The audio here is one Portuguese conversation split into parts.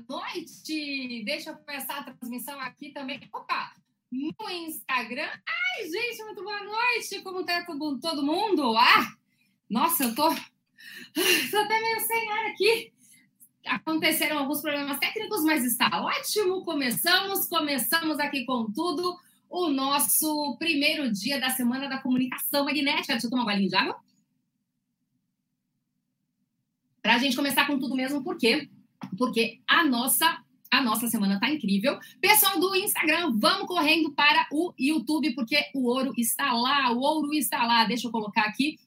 boa noite! Deixa eu começar a transmissão aqui também. Opa! No Instagram. Ai, gente, muito boa noite! Como tá todo mundo? Ah! Nossa, eu tô, tô até meio sem ar aqui. Aconteceram alguns problemas técnicos, mas está ótimo. Começamos, começamos aqui com tudo. O nosso primeiro dia da Semana da Comunicação Magnética. Deixa eu tomar um golinho de água. Para a gente começar com tudo mesmo, por Porque a nossa a nossa semana tá incrível. Pessoal do Instagram, vamos correndo para o YouTube, porque o ouro está lá, o ouro está lá. Deixa eu colocar aqui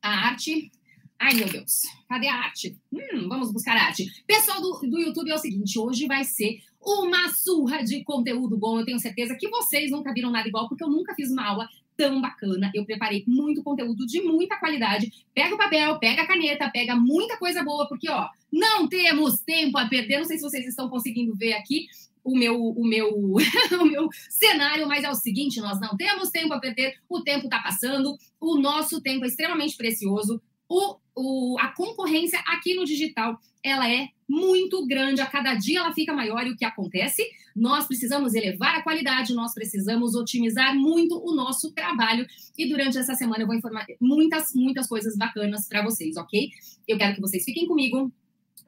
a arte. Ai, meu Deus, cadê a arte? Hum, vamos buscar a arte. Pessoal do, do YouTube, é o seguinte: hoje vai ser uma surra de conteúdo bom. Eu tenho certeza que vocês nunca viram nada igual, porque eu nunca fiz uma aula tão bacana. Eu preparei muito conteúdo de muita qualidade. Pega o papel, pega a caneta, pega muita coisa boa, porque, ó, não temos tempo a perder. Não sei se vocês estão conseguindo ver aqui o meu, o meu, o meu cenário, mas é o seguinte: nós não temos tempo a perder, o tempo está passando, o nosso tempo é extremamente precioso. O, o, a concorrência aqui no digital ela é muito grande, a cada dia ela fica maior e o que acontece? Nós precisamos elevar a qualidade, nós precisamos otimizar muito o nosso trabalho e durante essa semana eu vou informar muitas, muitas coisas bacanas para vocês, ok? Eu quero que vocês fiquem comigo,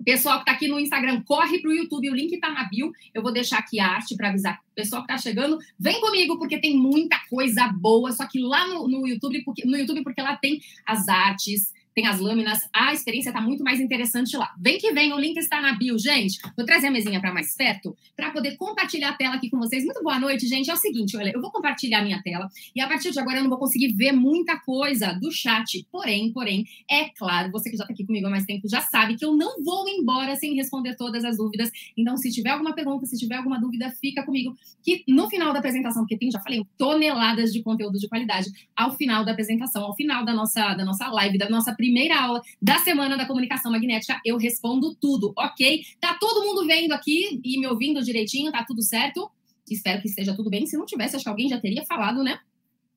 Pessoal que está aqui no Instagram, corre para o YouTube, o link está na bio. Eu vou deixar aqui a arte para avisar. Pessoal que está chegando, vem comigo, porque tem muita coisa boa. Só que lá no, no YouTube, porque, no YouTube, porque lá tem as artes, tem as lâminas, a experiência está muito mais interessante lá. Vem que vem, o link está na bio, gente. Vou trazer a mesinha para mais perto para poder compartilhar a tela aqui com vocês. Muito boa noite, gente. É o seguinte, olha, eu vou compartilhar a minha tela e a partir de agora eu não vou conseguir ver muita coisa do chat. Porém, porém, é claro, você que já está aqui comigo há mais tempo já sabe que eu não vou embora sem responder todas as dúvidas. Então, se tiver alguma pergunta, se tiver alguma dúvida, fica comigo que no final da apresentação, porque tem, já falei, toneladas de conteúdo de qualidade ao final da apresentação, ao final da nossa da nossa live, da nossa primeira aula da Semana da Comunicação Magnética, eu respondo tudo, ok? Tá todo mundo vendo aqui e me ouvindo direitinho, tá tudo certo? Espero que esteja tudo bem. Se não tivesse, acho que alguém já teria falado, né?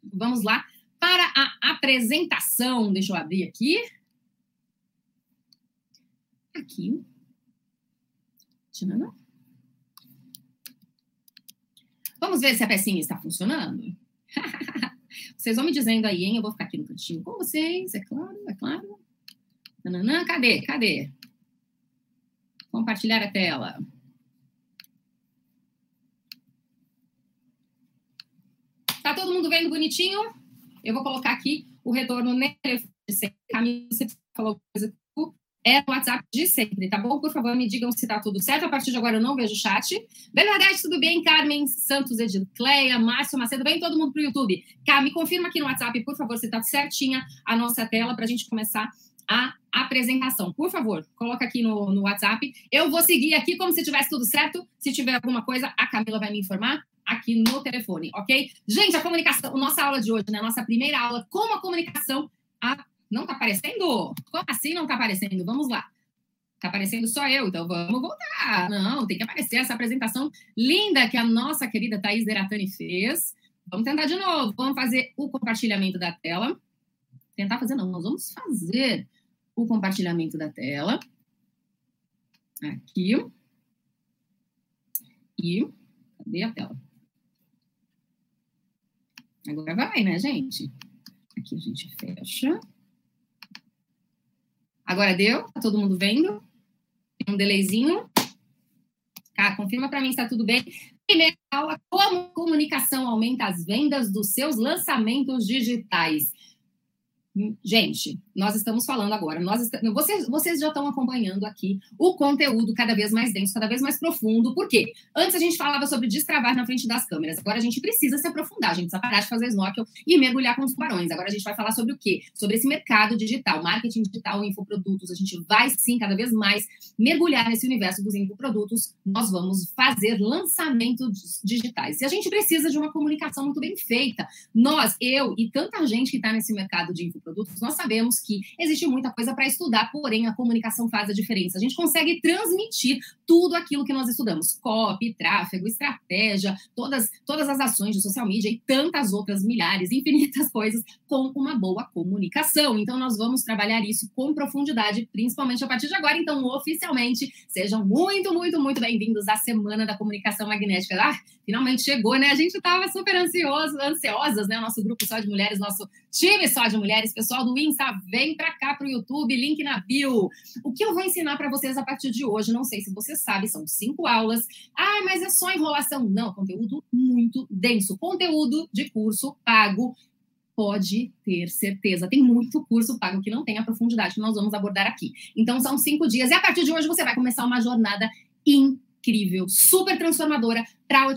Vamos lá para a apresentação. Deixa eu abrir aqui. Aqui. Vamos ver se a pecinha está funcionando? Vocês vão me dizendo aí, hein? Eu vou ficar aqui no cantinho com vocês, é claro, é claro. Nananã, cadê? Cadê? Compartilhar a tela. Tá todo mundo vendo bonitinho? Eu vou colocar aqui o retorno. Camila, você falou coisa é o WhatsApp de sempre, tá bom? Por favor, me digam se tá tudo certo. A partir de agora eu não vejo o chat. Bernadette, tudo bem? Carmen Santos, Edicleia, Márcio Macedo, vem todo mundo pro YouTube. Cá, me confirma aqui no WhatsApp, por favor, se tá certinha a nossa tela para a gente começar a apresentação. Por favor, coloca aqui no, no WhatsApp. Eu vou seguir aqui como se tivesse tudo certo. Se tiver alguma coisa, a Camila vai me informar aqui no telefone, ok? Gente, a comunicação, nossa aula de hoje, né? Nossa primeira aula, como a comunicação a não tá aparecendo? Como assim não tá aparecendo? Vamos lá. Tá aparecendo só eu, então vamos voltar. Não, tem que aparecer essa apresentação linda que a nossa querida Thaís Deratani fez. Vamos tentar de novo. Vamos fazer o compartilhamento da tela. Tentar fazer, não, nós vamos fazer o compartilhamento da tela. Aqui. E cadê a tela? Agora vai, né, gente? Aqui a gente fecha. Agora deu? Tá todo mundo vendo? Tem um delayzinho? Tá, confirma para mim se está tudo bem. Primeira aula, como comunicação aumenta as vendas dos seus lançamentos digitais. Gente, nós estamos falando agora, nós estamos, vocês, vocês já estão acompanhando aqui o conteúdo cada vez mais denso, cada vez mais profundo. Por quê? Antes a gente falava sobre destravar na frente das câmeras, agora a gente precisa se aprofundar, a gente precisa parar de fazer snorkel e mergulhar com os tubarões. Agora a gente vai falar sobre o quê? Sobre esse mercado digital, marketing digital, infoprodutos. A gente vai sim cada vez mais mergulhar nesse universo dos infoprodutos. Nós vamos fazer lançamentos digitais. E a gente precisa de uma comunicação muito bem feita. Nós, eu e tanta gente que está nesse mercado de infoprodutos, nós sabemos que existe muita coisa para estudar, porém a comunicação faz a diferença. A gente consegue transmitir tudo aquilo que nós estudamos: copy, tráfego, estratégia, todas, todas as ações de social media e tantas outras milhares, infinitas coisas com uma boa comunicação. Então, nós vamos trabalhar isso com profundidade, principalmente a partir de agora. Então, oficialmente, sejam muito, muito, muito bem-vindos à Semana da Comunicação Magnética. Ah, finalmente chegou, né? A gente estava super ansioso, ansiosas, né? O nosso grupo só de mulheres, nosso time só de mulheres, pessoal do Insta, vem para cá para o YouTube, link na bio. O que eu vou ensinar para vocês a partir de hoje, não sei se você sabe, são cinco aulas. Ah, mas é só enrolação. Não, conteúdo muito denso. Conteúdo de curso pago pode ter certeza. Tem muito curso pago que não tem a profundidade que nós vamos abordar aqui. Então, são cinco dias e a partir de hoje você vai começar uma jornada incrível, super transformadora para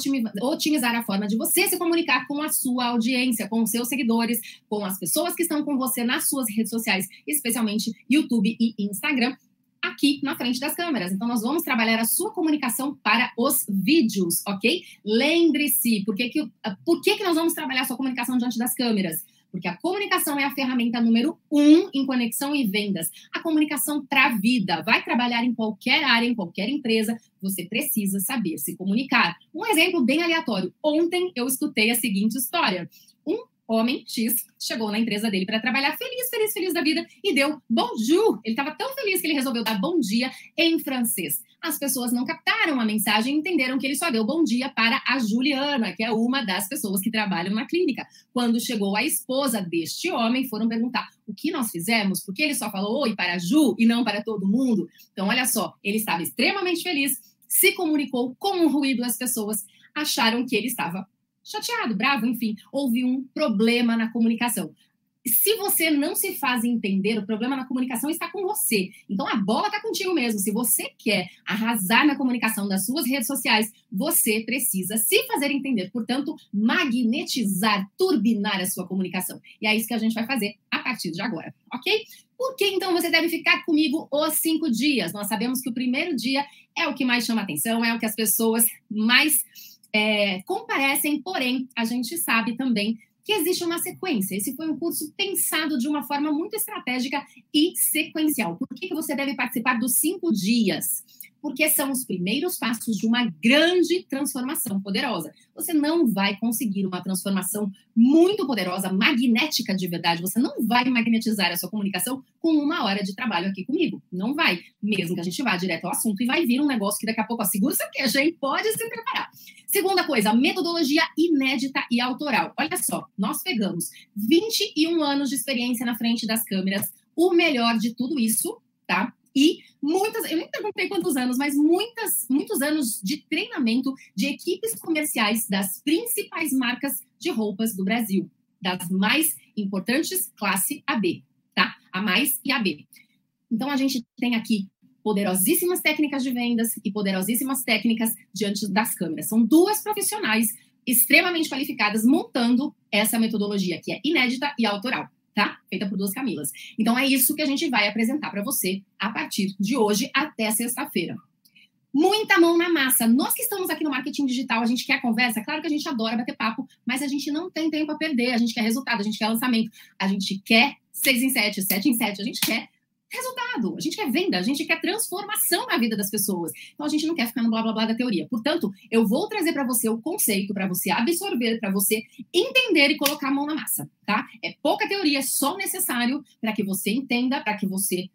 otimizar a forma de você se comunicar com a sua audiência, com os seus seguidores, com as pessoas que estão com você nas suas redes sociais, especialmente YouTube e Instagram aqui na frente das câmeras. Então, nós vamos trabalhar a sua comunicação para os vídeos, ok? Lembre-se, por, que, que, por que, que nós vamos trabalhar a sua comunicação diante das câmeras? Porque a comunicação é a ferramenta número um em conexão e vendas. A comunicação para vida. Vai trabalhar em qualquer área, em qualquer empresa, você precisa saber se comunicar. Um exemplo bem aleatório. Ontem eu escutei a seguinte história. Homem X chegou na empresa dele para trabalhar feliz, feliz, feliz da vida e deu bonjour. Ele estava tão feliz que ele resolveu dar bom dia em francês. As pessoas não captaram a mensagem e entenderam que ele só deu bom dia para a Juliana, que é uma das pessoas que trabalham na clínica. Quando chegou a esposa deste homem, foram perguntar o que nós fizemos, porque ele só falou oi para a Ju e não para todo mundo. Então, olha só, ele estava extremamente feliz, se comunicou com o ruído, as pessoas acharam que ele estava chateado, bravo, enfim, houve um problema na comunicação. Se você não se faz entender, o problema na comunicação está com você. Então a bola está contigo mesmo. Se você quer arrasar na comunicação das suas redes sociais, você precisa se fazer entender. Portanto, magnetizar, turbinar a sua comunicação. E é isso que a gente vai fazer a partir de agora, ok? Por que então você deve ficar comigo os cinco dias? Nós sabemos que o primeiro dia é o que mais chama atenção, é o que as pessoas mais é, comparecem, porém, a gente sabe também que existe uma sequência. Esse foi um curso pensado de uma forma muito estratégica e sequencial. Por que, que você deve participar dos cinco dias? Porque são os primeiros passos de uma grande transformação poderosa. Você não vai conseguir uma transformação muito poderosa, magnética de verdade. Você não vai magnetizar a sua comunicação com uma hora de trabalho aqui comigo. Não vai. Mesmo que a gente vá direto ao assunto e vai vir um negócio que daqui a pouco, segura seu queijo, hein? Pode se preparar. Segunda coisa, metodologia inédita e autoral. Olha só, nós pegamos 21 anos de experiência na frente das câmeras, o melhor de tudo isso, tá? E muitas, eu nem perguntei quantos anos, mas muitas, muitos anos de treinamento de equipes comerciais das principais marcas de roupas do Brasil, das mais importantes, classe AB, tá? A mais e a B. Então a gente tem aqui poderosíssimas técnicas de vendas e poderosíssimas técnicas diante das câmeras. São duas profissionais extremamente qualificadas montando essa metodologia que é inédita e autoral tá? Feita por duas Camilas. Então é isso que a gente vai apresentar para você a partir de hoje até sexta-feira. Muita mão na massa. Nós que estamos aqui no marketing digital, a gente quer conversa, claro que a gente adora bater papo, mas a gente não tem tempo a perder, a gente quer resultado, a gente quer lançamento, a gente quer seis em sete, sete em sete, a gente quer resultado, a gente quer venda, a gente quer transformação na vida das pessoas. Então a gente não quer ficar no blá blá blá da teoria. Portanto, eu vou trazer para você o conceito, para você absorver, para você entender e colocar a mão na massa, tá? É pouca teoria, é só necessário para que você entenda, para que você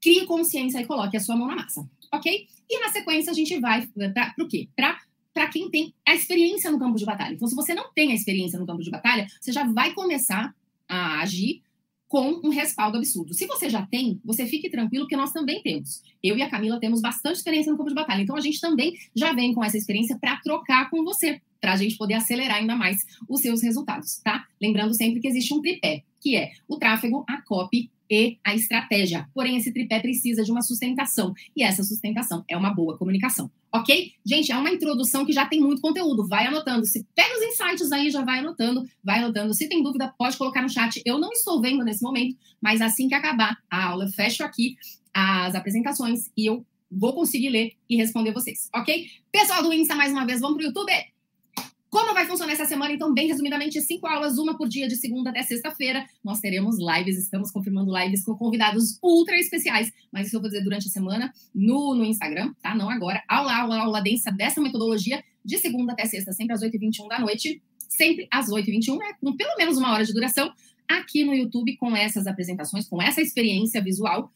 crie consciência e coloque a sua mão na massa, ok? E na sequência a gente vai para o quê? Para para quem tem a experiência no campo de batalha. Então, se você não tem a experiência no campo de batalha, você já vai começar a agir com um respaldo absurdo. Se você já tem, você fique tranquilo, porque nós também temos. Eu e a Camila temos bastante experiência no campo de batalha, então a gente também já vem com essa experiência para trocar com você, para a gente poder acelerar ainda mais os seus resultados, tá? Lembrando sempre que existe um tripé, que é o tráfego, a copy e a estratégia. Porém, esse tripé precisa de uma sustentação, e essa sustentação é uma boa comunicação. Ok? Gente, é uma introdução que já tem muito conteúdo. Vai anotando. Se pega os insights aí, já vai anotando, vai anotando. Se tem dúvida, pode colocar no chat. Eu não estou vendo nesse momento, mas assim que acabar a aula, eu fecho aqui as apresentações e eu vou conseguir ler e responder vocês, ok? Pessoal do Insta, mais uma vez, vamos para o YouTube? Como vai funcionar essa semana? Então, bem resumidamente, cinco aulas, uma por dia, de segunda até sexta-feira. Nós teremos lives, estamos confirmando lives com convidados ultra especiais, mas isso eu vou dizer durante a semana no, no Instagram, tá? Não agora. Aula, aula, aula densa dessa metodologia, de segunda até sexta, sempre às 8h21 da noite, sempre às 8h21, né? Com pelo menos uma hora de duração, aqui no YouTube, com essas apresentações, com essa experiência visual.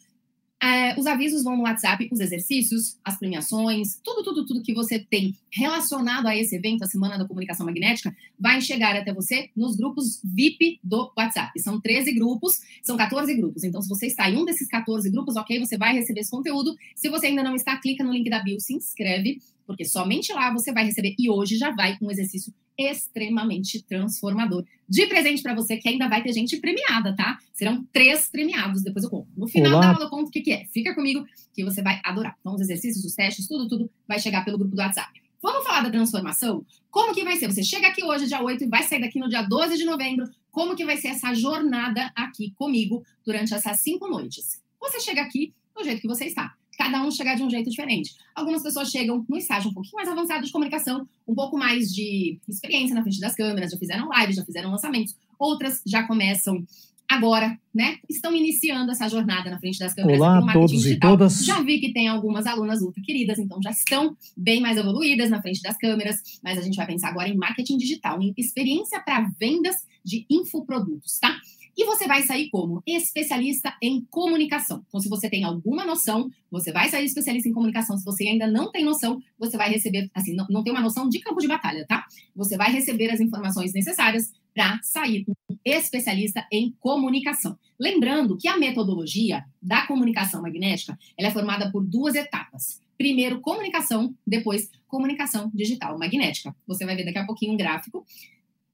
É, os avisos vão no WhatsApp, os exercícios, as premiações, tudo, tudo, tudo que você tem relacionado a esse evento, a Semana da Comunicação Magnética, vai chegar até você nos grupos VIP do WhatsApp. São 13 grupos, são 14 grupos. Então, se você está em um desses 14 grupos, ok, você vai receber esse conteúdo. Se você ainda não está, clica no link da bio, se inscreve, porque somente lá você vai receber. E hoje já vai um exercício extremamente transformador. De presente para você, que ainda vai ter gente premiada, tá? Serão três premiados, depois eu conto. No final Olá. da aula eu conto o que, que é. Fica comigo que você vai adorar. Então, os exercícios, os testes, tudo, tudo vai chegar pelo grupo do WhatsApp. Vamos falar da transformação? Como que vai ser? Você chega aqui hoje, dia 8, e vai sair daqui no dia 12 de novembro. Como que vai ser essa jornada aqui comigo durante essas cinco noites? Você chega aqui do jeito que você está cada um chegar de um jeito diferente. Algumas pessoas chegam no estágio um pouquinho mais avançado de comunicação, um pouco mais de experiência na frente das câmeras, já fizeram lives, já fizeram lançamentos. Outras já começam agora, né? Estão iniciando essa jornada na frente das câmeras Olá, a todos digital. e todas. Já vi que tem algumas alunas ultra queridas, então já estão bem mais evoluídas na frente das câmeras, mas a gente vai pensar agora em marketing digital, em experiência para vendas de infoprodutos, tá? E você vai sair como especialista em comunicação. Então, se você tem alguma noção, você vai sair especialista em comunicação. Se você ainda não tem noção, você vai receber, assim, não, não tem uma noção de campo de batalha, tá? Você vai receber as informações necessárias para sair um especialista em comunicação. Lembrando que a metodologia da comunicação magnética ela é formada por duas etapas. Primeiro, comunicação, depois, comunicação digital magnética. Você vai ver daqui a pouquinho um gráfico.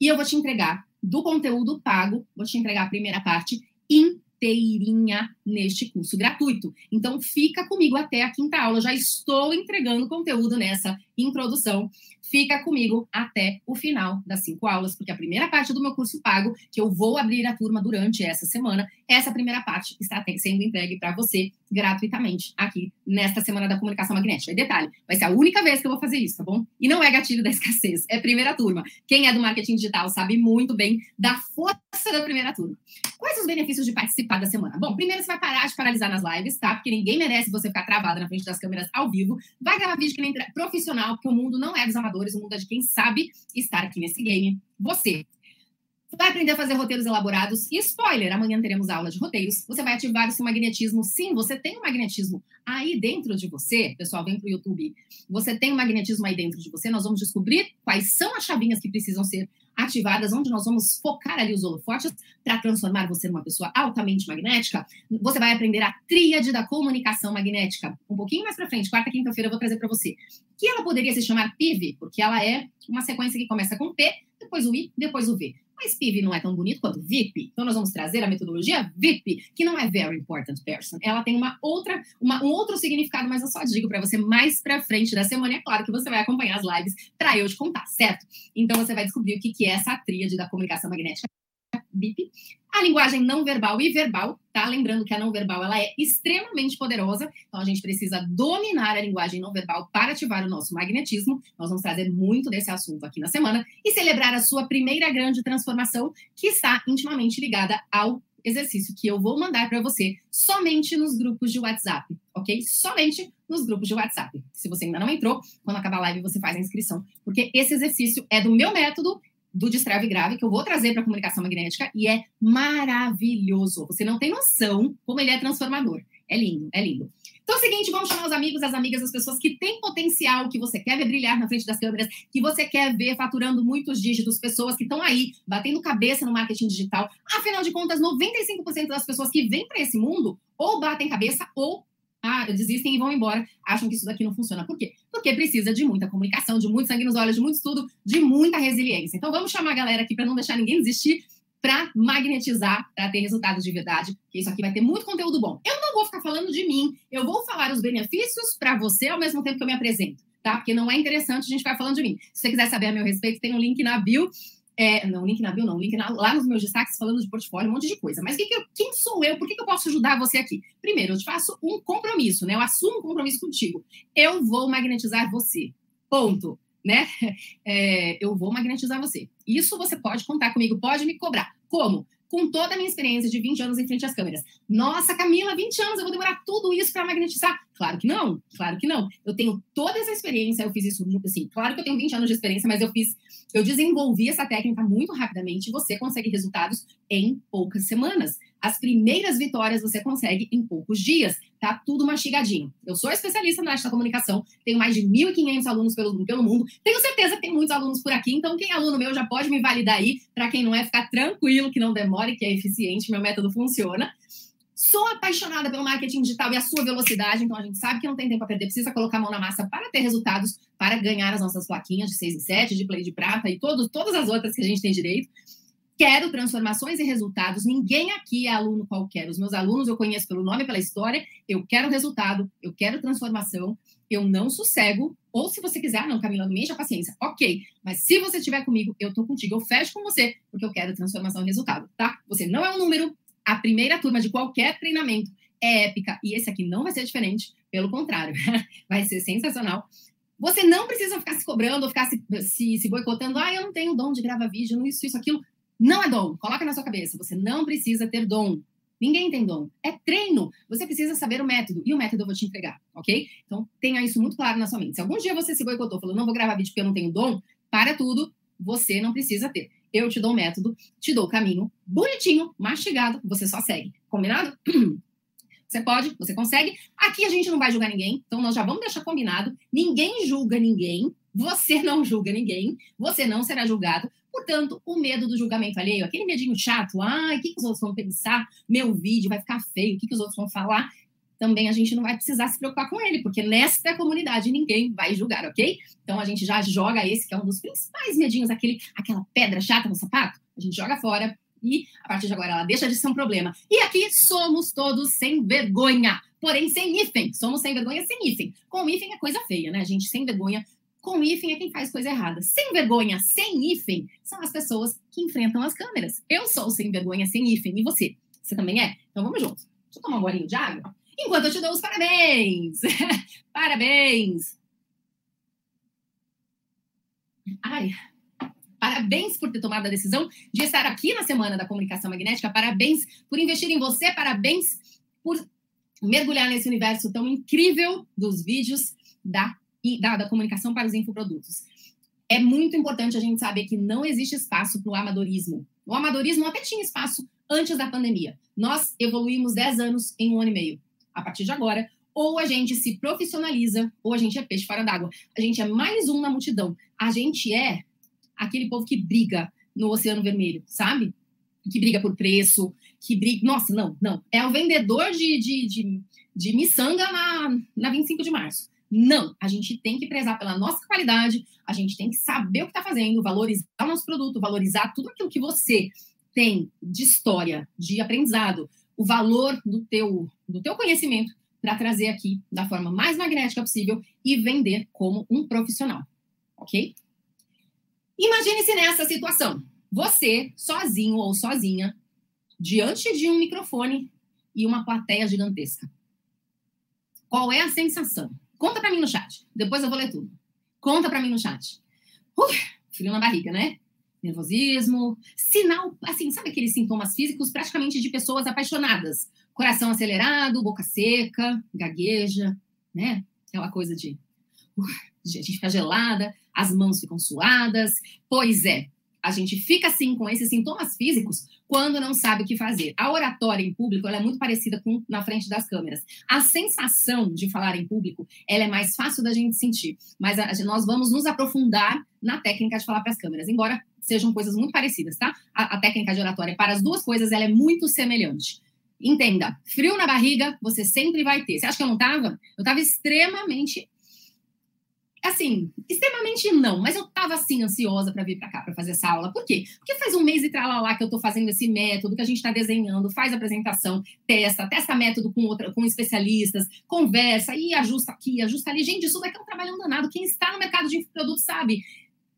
E eu vou te entregar do conteúdo pago, vou te entregar a primeira parte inteirinha neste curso gratuito. Então, fica comigo até a quinta aula. Já estou entregando conteúdo nessa introdução. Fica comigo até o final das cinco aulas, porque a primeira parte do meu curso pago, que eu vou abrir a turma durante essa semana, essa primeira parte está sendo entregue para você gratuitamente aqui nesta Semana da Comunicação Magnética. E detalhe, vai ser a única vez que eu vou fazer isso, tá bom? E não é gatilho da escassez, é primeira turma. Quem é do marketing digital sabe muito bem da força da primeira turma. Quais os benefícios de participar da semana? Bom, primeiro você vai parar de paralisar nas lives, tá? Porque ninguém merece você ficar travada na frente das câmeras ao vivo. Vai gravar vídeo que nem profissional, porque o mundo não é dos amadores, o mundo é de quem sabe estar aqui nesse game. Você vai aprender a fazer roteiros elaborados. E spoiler, amanhã teremos aula de roteiros. Você vai ativar o seu magnetismo. Sim, você tem um magnetismo aí dentro de você. Pessoal, vem para o YouTube. Você tem um magnetismo aí dentro de você. Nós vamos descobrir quais são as chavinhas que precisam ser ativadas, onde nós vamos focar ali os holofotes para transformar você numa pessoa altamente magnética. Você vai aprender a tríade da comunicação magnética. Um pouquinho mais para frente, quarta, quinta-feira, eu vou trazer para você. Que ela poderia se chamar PIV, porque ela é uma sequência que começa com P, depois o I, depois o V. Mas PIV não é tão bonito quanto VIP. Então nós vamos trazer a metodologia VIP, que não é very important person. Ela tem uma outra, uma, um outro significado, mas eu só digo para você mais para frente da semana. E é claro que você vai acompanhar as lives para eu te contar, certo? Então você vai descobrir o que, que é essa tríade da comunicação magnética BIP. A linguagem não verbal e verbal, tá? Lembrando que a não verbal ela é extremamente poderosa, então a gente precisa dominar a linguagem não verbal para ativar o nosso magnetismo. Nós vamos trazer muito desse assunto aqui na semana e celebrar a sua primeira grande transformação, que está intimamente ligada ao exercício que eu vou mandar para você somente nos grupos de WhatsApp, ok? Somente nos grupos de WhatsApp. Se você ainda não entrou, quando acabar a live você faz a inscrição, porque esse exercício é do meu método do Destrave Grave, que eu vou trazer para a comunicação magnética, e é maravilhoso. Você não tem noção como ele é transformador. É lindo, é lindo. Então é o seguinte, vamos chamar os amigos, as amigas, as pessoas que têm potencial, que você quer ver brilhar na frente das câmeras, que você quer ver faturando muitos dígitos, pessoas que estão aí batendo cabeça no marketing digital. Afinal de contas, 95% das pessoas que vêm para esse mundo ou batem cabeça ou ah, desistem e vão embora, acham que isso daqui não funciona. Por quê? Porque precisa de muita comunicação, de muito sangue nos olhos, de muito estudo, de muita resiliência. Então vamos chamar a galera aqui para não deixar ninguém desistir, para magnetizar, para ter resultados de verdade, que isso aqui vai ter muito conteúdo bom. Eu não vou ficar falando de mim, eu vou falar os benefícios para você ao mesmo tempo que eu me apresento, tá? Porque não é interessante a gente ficar falando de mim. Se você quiser saber a meu respeito, tem um link na bio é, não, link na bio, não, link na, lá nos meus destaques falando de portfólio, um monte de coisa. Mas que que eu, quem sou eu? Por que, que, eu posso ajudar você aqui? Primeiro, eu te faço um compromisso, né? Eu assumo um compromisso contigo. Eu vou magnetizar você. Ponto. né? É, eu vou magnetizar você. Isso você pode contar comigo, pode me cobrar. Como? Com toda a minha experiência de 20 anos em frente às câmeras. Nossa, Camila, 20 anos, eu vou demorar tudo isso para magnetizar? Claro que não, claro que não. Eu tenho toda essa experiência, eu fiz isso, assim, claro que eu tenho 20 anos de experiência, mas eu fiz, eu desenvolvi essa técnica muito rapidamente você consegue resultados em poucas semanas. As primeiras vitórias você consegue em poucos dias. Tá tudo mastigadinho. Eu sou especialista na arte da comunicação, tenho mais de 1.500 alunos pelo, pelo mundo. Tenho certeza que tem muitos alunos por aqui, então quem é aluno meu já pode me validar aí. Para quem não é, ficar tranquilo, que não demore, que é eficiente, meu método funciona. Sou apaixonada pelo marketing digital e a sua velocidade, então a gente sabe que não tem tempo a perder, precisa colocar a mão na massa para ter resultados, para ganhar as nossas plaquinhas de 6 e 7, de play de prata e todos, todas as outras que a gente tem direito. Quero transformações e resultados. Ninguém aqui é aluno qualquer. Os meus alunos eu conheço pelo nome pela história. Eu quero resultado, eu quero transformação. Eu não sossego. Ou se você quiser, não, Camila, não me enche a paciência. Ok. Mas se você estiver comigo, eu tô contigo. Eu fecho com você, porque eu quero transformação e resultado, tá? Você não é um número. A primeira turma de qualquer treinamento é épica. E esse aqui não vai ser diferente. Pelo contrário, vai ser sensacional. Você não precisa ficar se cobrando ou ficar se, se, se boicotando. Ah, eu não tenho dom de gravar vídeo, isso, isso, aquilo. Não é dom. Coloca na sua cabeça. Você não precisa ter dom. Ninguém tem dom. É treino. Você precisa saber o método. E o método eu vou te entregar, ok? Então, tenha isso muito claro na sua mente. Se algum dia você se boicotou, falou, não vou gravar vídeo porque eu não tenho dom, para tudo. Você não precisa ter. Eu te dou o método, te dou o caminho, bonitinho, mastigado, você só segue. Combinado? Você pode, você consegue. Aqui a gente não vai julgar ninguém, então nós já vamos deixar combinado. Ninguém julga ninguém, você não julga ninguém, você não será julgado. Portanto, o medo do julgamento alheio, aquele medinho chato, ai, o que, que os outros vão pensar? Meu vídeo vai ficar feio, o que, que os outros vão falar? Também a gente não vai precisar se preocupar com ele, porque nesta comunidade ninguém vai julgar, ok? Então a gente já joga esse, que é um dos principais medinhos, aquele, aquela pedra chata no sapato, a gente joga fora e a partir de agora ela deixa de ser um problema. E aqui somos todos sem vergonha, porém sem hífen. Somos sem vergonha sem hífen. Com hífen é coisa feia, né? A gente sem vergonha com hífen é quem faz coisa errada. Sem vergonha, sem hífen, são as pessoas que enfrentam as câmeras. Eu sou sem vergonha, sem hífen. E você? Você também é? Então vamos juntos. Deixa eu tomar um golinho de água. Enquanto eu te dou os parabéns. parabéns. Ai, Parabéns por ter tomado a decisão de estar aqui na Semana da Comunicação Magnética. Parabéns por investir em você. Parabéns por mergulhar nesse universo tão incrível dos vídeos da da, da comunicação para os infoprodutos. É muito importante a gente saber que não existe espaço para o amadorismo. O amadorismo até tinha espaço antes da pandemia. Nós evoluímos 10 anos em um ano e meio. A partir de agora, ou a gente se profissionaliza, ou a gente é peixe fora d'água. A gente é mais um na multidão. A gente é aquele povo que briga no Oceano Vermelho, sabe? Que briga por preço, que briga. Nossa, não, não. É o vendedor de, de, de, de miçanga na, na 25 de março. Não, a gente tem que prezar pela nossa qualidade, a gente tem que saber o que está fazendo, valorizar o nosso produto, valorizar tudo aquilo que você tem de história, de aprendizado, o valor do teu, do teu conhecimento para trazer aqui da forma mais magnética possível e vender como um profissional, ok? Imagine-se nessa situação, você sozinho ou sozinha, diante de um microfone e uma plateia gigantesca. Qual é a sensação? Conta para mim no chat. Depois eu vou ler tudo. Conta para mim no chat. Uh, frio na barriga, né? Nervosismo, sinal, assim, sabe aqueles sintomas físicos praticamente de pessoas apaixonadas? Coração acelerado, boca seca, gagueja, né? Aquela coisa de uh, a gente fica gelada, as mãos ficam suadas. Pois é, a gente fica assim com esses sintomas físicos quando não sabe o que fazer. A oratória em público é muito parecida com na frente das câmeras. A sensação de falar em público ela é mais fácil da gente sentir, mas a, nós vamos nos aprofundar na técnica de falar para as câmeras, embora sejam coisas muito parecidas, tá? A, a técnica de oratória para as duas coisas ela é muito semelhante. Entenda, frio na barriga você sempre vai ter. Você acha que eu não estava? Eu estava extremamente assim, extremamente não, mas eu tava assim ansiosa para vir para cá para fazer essa aula. Por quê? Porque faz um mês e lá que eu tô fazendo esse método, que a gente está desenhando, faz apresentação, testa, testa método com outra, com especialistas, conversa e ajusta aqui, ajusta ali. Gente, isso daqui é um trabalho danado. Quem está no mercado de produtos sabe.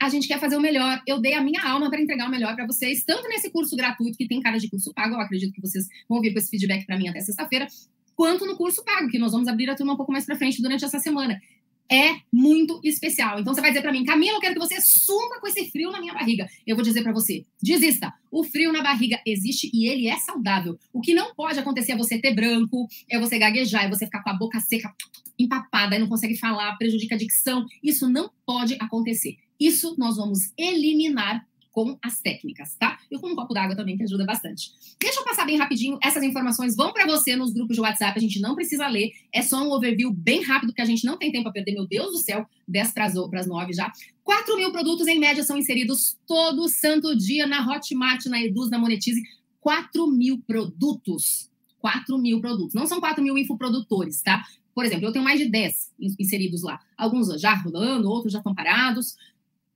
A gente quer fazer o melhor. Eu dei a minha alma para entregar o melhor para vocês, tanto nesse curso gratuito que tem cara de curso pago, eu acredito que vocês vão vir com esse feedback para mim até sexta-feira, quanto no curso pago, que nós vamos abrir a turma um pouco mais para frente durante essa semana é muito especial. Então você vai dizer para mim, Camila, eu quero que você suma com esse frio na minha barriga. Eu vou dizer para você, desista. O frio na barriga existe e ele é saudável. O que não pode acontecer é você ter branco, é você gaguejar, é você ficar com a boca seca, empapada e não consegue falar, prejudica a dicção. Isso não pode acontecer. Isso nós vamos eliminar com as técnicas, tá? E com um copo d'água também, que ajuda bastante. Deixa eu passar bem rapidinho, essas informações vão para você nos grupos de WhatsApp, a gente não precisa ler, é só um overview bem rápido, que a gente não tem tempo a perder, meu Deus do céu, 10 para as 9 já. 4 mil produtos, em média, são inseridos todo santo dia na Hotmart, na Eduz, na Monetize. 4 mil produtos. 4 mil produtos. Não são 4 mil infoprodutores, tá? Por exemplo, eu tenho mais de 10 inseridos lá. Alguns já rolando, outros já estão parados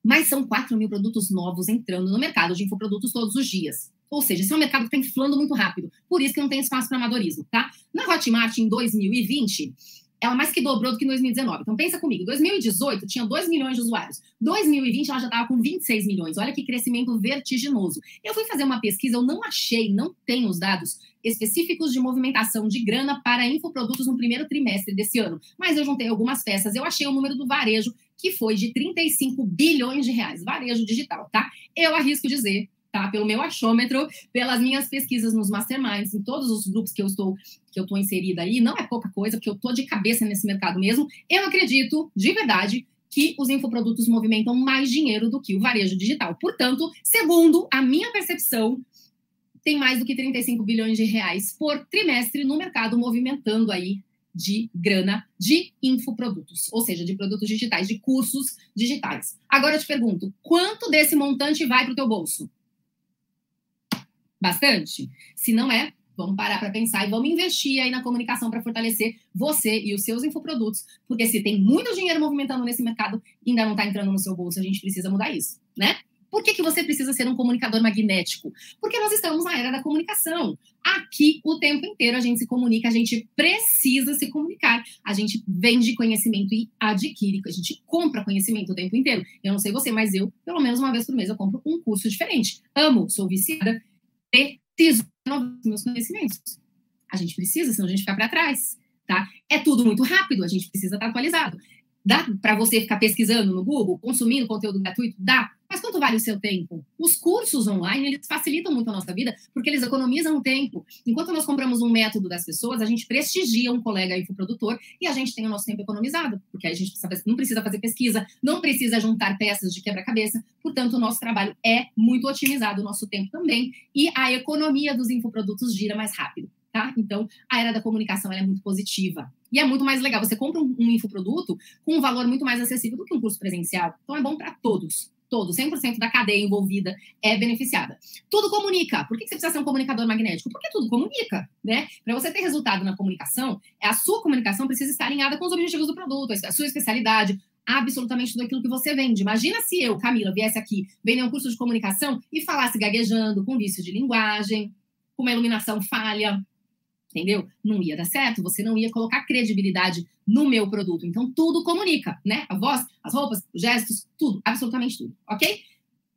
mas são 4 mil produtos novos entrando no mercado de infoprodutos todos os dias. Ou seja, esse é um mercado que está inflando muito rápido. Por isso que não tem espaço para amadorismo, tá? Na Hotmart, em 2020, ela mais que dobrou do que em 2019. Então, pensa comigo. 2018 tinha 2 milhões de usuários. 2020 ela já estava com 26 milhões. Olha que crescimento vertiginoso. Eu fui fazer uma pesquisa, eu não achei, não tenho os dados específicos de movimentação de grana para infoprodutos no primeiro trimestre desse ano. Mas eu juntei algumas peças, eu achei o número do varejo, que foi de 35 bilhões de reais. Varejo digital, tá? Eu arrisco dizer tá? Pelo meu achômetro, pelas minhas pesquisas nos masterminds, em todos os grupos que eu estou que eu estou inserida aí, não é pouca coisa, porque eu estou de cabeça nesse mercado mesmo. Eu acredito, de verdade, que os infoprodutos movimentam mais dinheiro do que o varejo digital. Portanto, segundo a minha percepção, tem mais do que 35 bilhões de reais por trimestre no mercado movimentando aí de grana de infoprodutos, ou seja, de produtos digitais, de cursos digitais. Agora eu te pergunto, quanto desse montante vai para o teu bolso? Bastante? Se não é, vamos parar para pensar e vamos investir aí na comunicação para fortalecer você e os seus infoprodutos, porque se tem muito dinheiro movimentando nesse mercado ainda não está entrando no seu bolso, a gente precisa mudar isso, né? Por que, que você precisa ser um comunicador magnético? Porque nós estamos na era da comunicação. Aqui, o tempo inteiro, a gente se comunica, a gente precisa se comunicar. A gente vende conhecimento e adquire, a gente compra conhecimento o tempo inteiro. Eu não sei você, mas eu, pelo menos uma vez por mês, eu compro um curso diferente. Amo, sou viciada, preciso renovar meus conhecimentos. A gente precisa, senão a gente fica para trás. Tá? É tudo muito rápido, a gente precisa estar atualizado. Dá para você ficar pesquisando no Google, consumindo conteúdo gratuito? Dá. Mas quanto vale o seu tempo? Os cursos online, eles facilitam muito a nossa vida, porque eles economizam tempo. Enquanto nós compramos um método das pessoas, a gente prestigia um colega infoprodutor e a gente tem o nosso tempo economizado, porque a gente não precisa fazer pesquisa, não precisa juntar peças de quebra-cabeça. Portanto, o nosso trabalho é muito otimizado, o nosso tempo também, e a economia dos infoprodutos gira mais rápido tá? Então, a era da comunicação é muito positiva. E é muito mais legal. Você compra um, um infoproduto com um valor muito mais acessível do que um curso presencial. Então, é bom para todos. Todos, 100% da cadeia envolvida é beneficiada. Tudo comunica. Por que você precisa ser um comunicador magnético? Porque tudo comunica, né? Para você ter resultado na comunicação, a sua comunicação precisa estar alinhada com os objetivos do produto, a sua especialidade, absolutamente tudo aquilo que você vende. Imagina se eu, Camila, viesse aqui vender um curso de comunicação e falasse gaguejando, com vício de linguagem, com uma iluminação falha, entendeu? Não ia dar certo, você não ia colocar credibilidade no meu produto. Então, tudo comunica, né? A voz, as roupas, os gestos, tudo, absolutamente tudo, ok?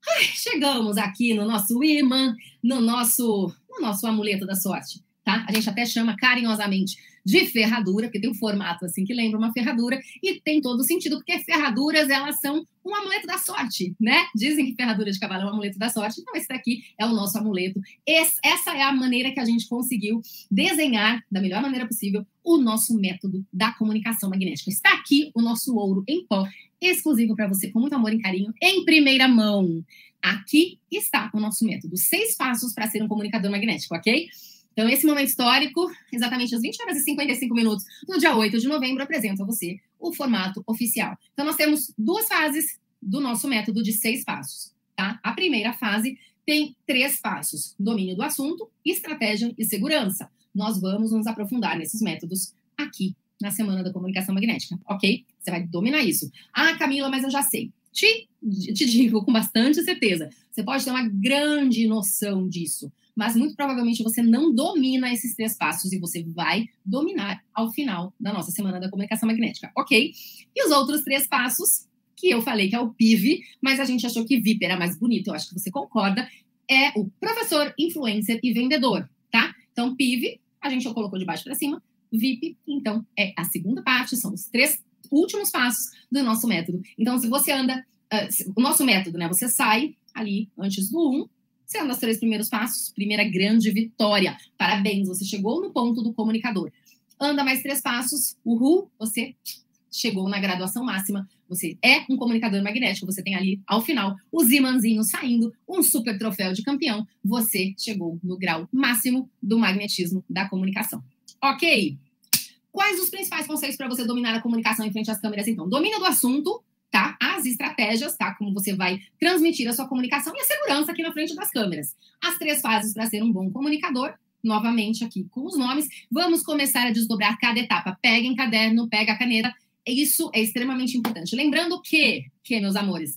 Ai, chegamos aqui no nosso imã, no nosso, no nosso amuleto da sorte, tá? A gente até chama carinhosamente de ferradura, porque tem um formato assim que lembra uma ferradura, e tem todo sentido, porque ferraduras elas são um amuleto da sorte, né? Dizem que ferradura de cavalo é um amuleto da sorte, então esse daqui é o nosso amuleto. Esse, essa é a maneira que a gente conseguiu desenhar, da melhor maneira possível, o nosso método da comunicação magnética. Está aqui o nosso ouro em pó, exclusivo para você, com muito amor e carinho, em primeira mão. Aqui está o nosso método. Seis passos para ser um comunicador magnético, ok? Então, esse momento histórico, exatamente às 20 horas e 55 minutos, no dia 8 de novembro, apresento a você o formato oficial. Então, nós temos duas fases do nosso método de seis passos. Tá? A primeira fase tem três passos: domínio do assunto, estratégia e segurança. Nós vamos nos aprofundar nesses métodos aqui na Semana da Comunicação Magnética, ok? Você vai dominar isso. Ah, Camila, mas eu já sei. Te, te digo com bastante certeza. Você pode ter uma grande noção disso mas muito provavelmente você não domina esses três passos e você vai dominar ao final da nossa semana da comunicação magnética, ok? E os outros três passos, que eu falei que é o PIV, mas a gente achou que VIP era mais bonito, eu acho que você concorda, é o professor, influencer e vendedor, tá? Então, PIV, a gente colocou de baixo para cima, VIP, então, é a segunda parte, são os três últimos passos do nosso método. Então, se você anda, uh, o nosso método, né? Você sai ali antes do 1, um, você anda os três primeiros passos, primeira grande vitória. Parabéns, você chegou no ponto do comunicador. Anda mais três passos, uhul, você chegou na graduação máxima, você é um comunicador magnético, você tem ali, ao final, os imãzinhos saindo, um super troféu de campeão, você chegou no grau máximo do magnetismo da comunicação. Ok? Quais os principais conceitos para você dominar a comunicação em frente às câmeras, então? Domínio do assunto, tá? As estratégias, tá? Como você vai transmitir a sua comunicação e a segurança aqui na frente das câmeras. As três fases para ser um bom comunicador, novamente aqui com os nomes. Vamos começar a desdobrar cada etapa. Peguem caderno, pega a caneta isso é extremamente importante. Lembrando que, que, meus amores,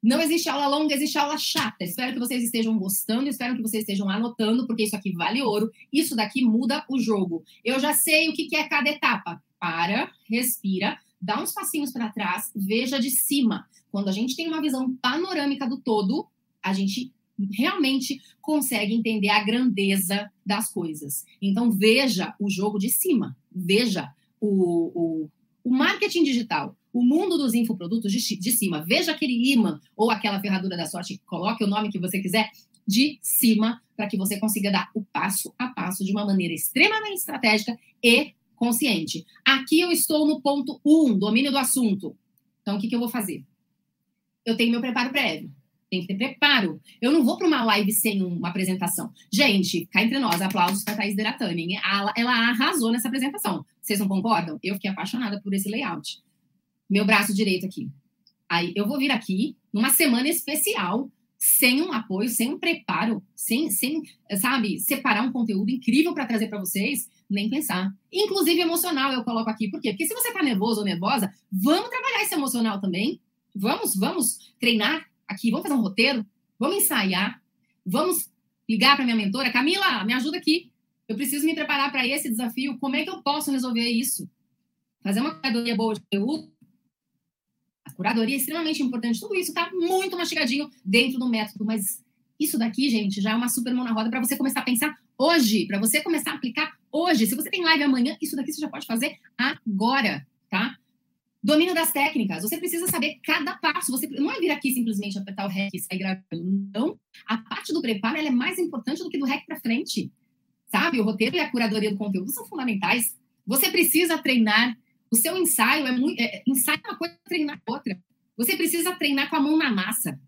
não existe aula longa, existe aula chata. Espero que vocês estejam gostando, espero que vocês estejam anotando, porque isso aqui vale ouro. Isso daqui muda o jogo. Eu já sei o que é cada etapa. Para, respira, dá uns passinhos para trás, veja de cima. Quando a gente tem uma visão panorâmica do todo, a gente realmente consegue entender a grandeza das coisas. Então, veja o jogo de cima, veja o, o o marketing digital, o mundo dos infoprodutos de, de cima. Veja aquele imã ou aquela ferradura da sorte, coloque o nome que você quiser de cima para que você consiga dar o passo a passo de uma maneira extremamente estratégica e consciente. Aqui eu estou no ponto 1, um, domínio do assunto. Então, o que, que eu vou fazer? Eu tenho meu preparo prévio. Tem que ter preparo. Eu não vou para uma live sem uma apresentação. Gente, cá entre nós, aplausos para a Thaís Deratani. Ela, ela arrasou nessa apresentação. Vocês não concordam? Eu fiquei apaixonada por esse layout. Meu braço direito aqui. Aí eu vou vir aqui numa semana especial, sem um apoio, sem um preparo, sem, sem sabe, separar um conteúdo incrível para trazer para vocês, nem pensar. Inclusive emocional eu coloco aqui. Por quê? Porque se você tá nervoso ou nervosa, vamos trabalhar esse emocional também. Vamos, vamos treinar aqui, vamos fazer um roteiro, vamos ensaiar, vamos ligar para minha mentora, Camila, me ajuda aqui. Eu preciso me preparar para esse desafio. Como é que eu posso resolver isso? Fazer uma curadoria boa de conteúdo. A curadoria é extremamente importante. Tudo isso está muito mastigadinho dentro do método, mas isso daqui, gente, já é uma super mão na roda para você começar a pensar hoje, para você começar a aplicar hoje. Se você tem live amanhã, isso daqui você já pode fazer agora, tá? Domínio das técnicas. Você precisa saber cada passo. Você não é vir aqui simplesmente apertar o REC e sair gravando. Não. A parte do preparo é mais importante do que do REC para frente. Sabe? O roteiro e a curadoria do conteúdo são fundamentais. Você precisa treinar. O seu ensaio é muito. É, ensaio é uma coisa, treinar outra. Você precisa treinar com a mão na massa.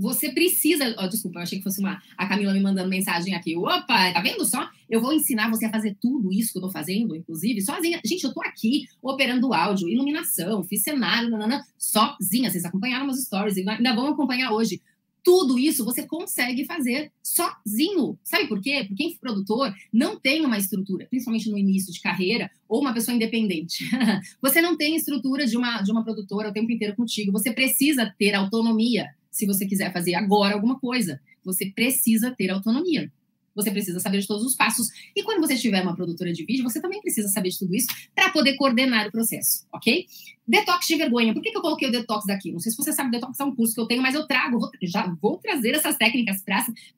Você precisa. Oh, desculpa, eu achei que fosse uma, a Camila me mandando mensagem aqui. Opa, tá vendo só? Eu vou ensinar você a fazer tudo isso que eu tô fazendo, inclusive, sozinha. Gente, eu tô aqui operando áudio, iluminação, fiz cenário, nanana, sozinha. Vocês acompanharam meus stories, ainda vão acompanhar hoje. Tudo isso você consegue fazer sozinho. Sabe por quê? Porque quem produtor não tem uma estrutura, principalmente no início de carreira, ou uma pessoa independente. você não tem estrutura de uma, de uma produtora o tempo inteiro contigo. Você precisa ter autonomia se você quiser fazer agora alguma coisa. Você precisa ter autonomia. Você precisa saber de todos os passos. E quando você tiver uma produtora de vídeo, você também precisa saber de tudo isso para poder coordenar o processo, ok? Detox de vergonha. Por que, que eu coloquei o detox aqui? Não sei se você sabe, detox é um curso que eu tenho, mas eu trago, vou, já vou trazer essas técnicas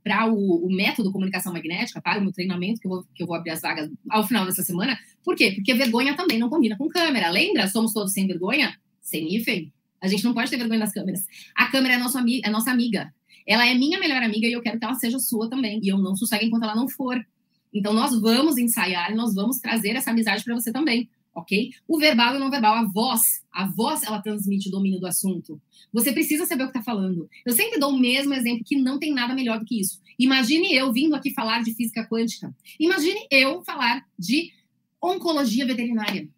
para o, o, método comunicação magnética, para o meu treinamento, que eu, vou, que eu vou abrir as vagas ao final dessa semana. Por quê? Porque vergonha também não combina com câmera. Lembra? Somos todos sem vergonha? Sem hífen. A gente não pode ter vergonha das câmeras. A câmera é, nosso, é nossa amiga. Ela é minha melhor amiga e eu quero que ela seja sua também. E eu não sossego enquanto ela não for. Então, nós vamos ensaiar e nós vamos trazer essa amizade para você também, ok? O verbal e o não verbal, a voz. A voz, ela transmite o domínio do assunto. Você precisa saber o que está falando. Eu sempre dou o mesmo exemplo, que não tem nada melhor do que isso. Imagine eu vindo aqui falar de física quântica. Imagine eu falar de oncologia veterinária.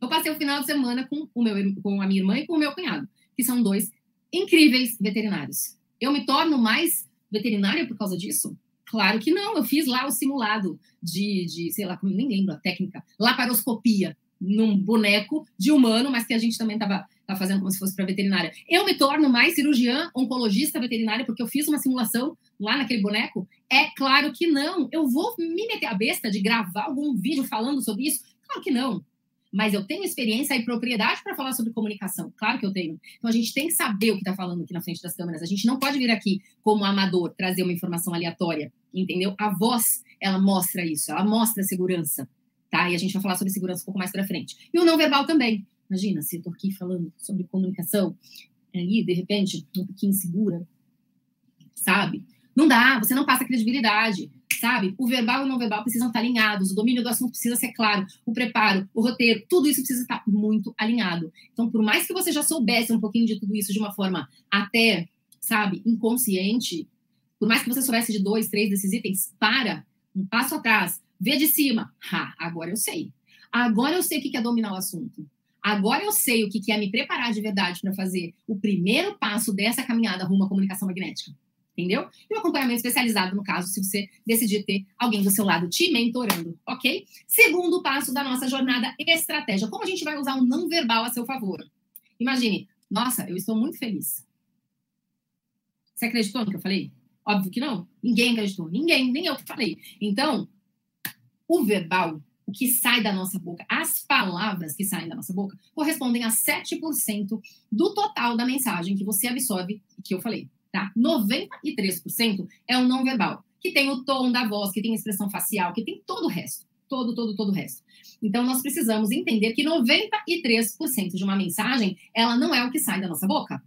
Eu passei o final de semana com, o meu, com a minha irmã e com o meu cunhado, que são dois incríveis veterinários. Eu me torno mais veterinária por causa disso? Claro que não. Eu fiz lá o simulado de, de sei lá, nem lembro a técnica, laparoscopia num boneco de humano, mas que a gente também estava fazendo como se fosse para veterinária. Eu me torno mais cirurgiã, oncologista veterinária, porque eu fiz uma simulação lá naquele boneco? É claro que não. Eu vou me meter a besta de gravar algum vídeo falando sobre isso? Claro que não mas eu tenho experiência e propriedade para falar sobre comunicação. Claro que eu tenho. Então a gente tem que saber o que está falando aqui na frente das câmeras. A gente não pode vir aqui como amador trazer uma informação aleatória, entendeu? A voz, ela mostra isso, ela mostra segurança, tá? E a gente vai falar sobre segurança um pouco mais para frente. E o não verbal também. Imagina se eu tô aqui falando sobre comunicação, aí, de repente, um pouquinho insegura, sabe? Não dá, você não passa credibilidade, sabe? O verbal e o não verbal precisam estar alinhados, o domínio do assunto precisa ser claro, o preparo, o roteiro, tudo isso precisa estar muito alinhado. Então, por mais que você já soubesse um pouquinho de tudo isso de uma forma até, sabe, inconsciente, por mais que você soubesse de dois, três desses itens, para, um passo atrás, vê de cima. Ha, agora eu sei. Agora eu sei o que é dominar o assunto. Agora eu sei o que é me preparar de verdade para fazer o primeiro passo dessa caminhada rumo à comunicação magnética entendeu? E o acompanhamento especializado, no caso, se você decidir ter alguém do seu lado te mentorando, ok? Segundo passo da nossa jornada, estratégia. Como a gente vai usar o não verbal a seu favor? Imagine, nossa, eu estou muito feliz. Você acreditou no que eu falei? Óbvio que não. Ninguém acreditou. Ninguém, nem eu que falei. Então, o verbal, o que sai da nossa boca, as palavras que saem da nossa boca, correspondem a 7% do total da mensagem que você absorve que eu falei tá? 93% é o não verbal, que tem o tom da voz, que tem a expressão facial, que tem todo o resto, todo, todo, todo o resto. Então, nós precisamos entender que 93% de uma mensagem, ela não é o que sai da nossa boca.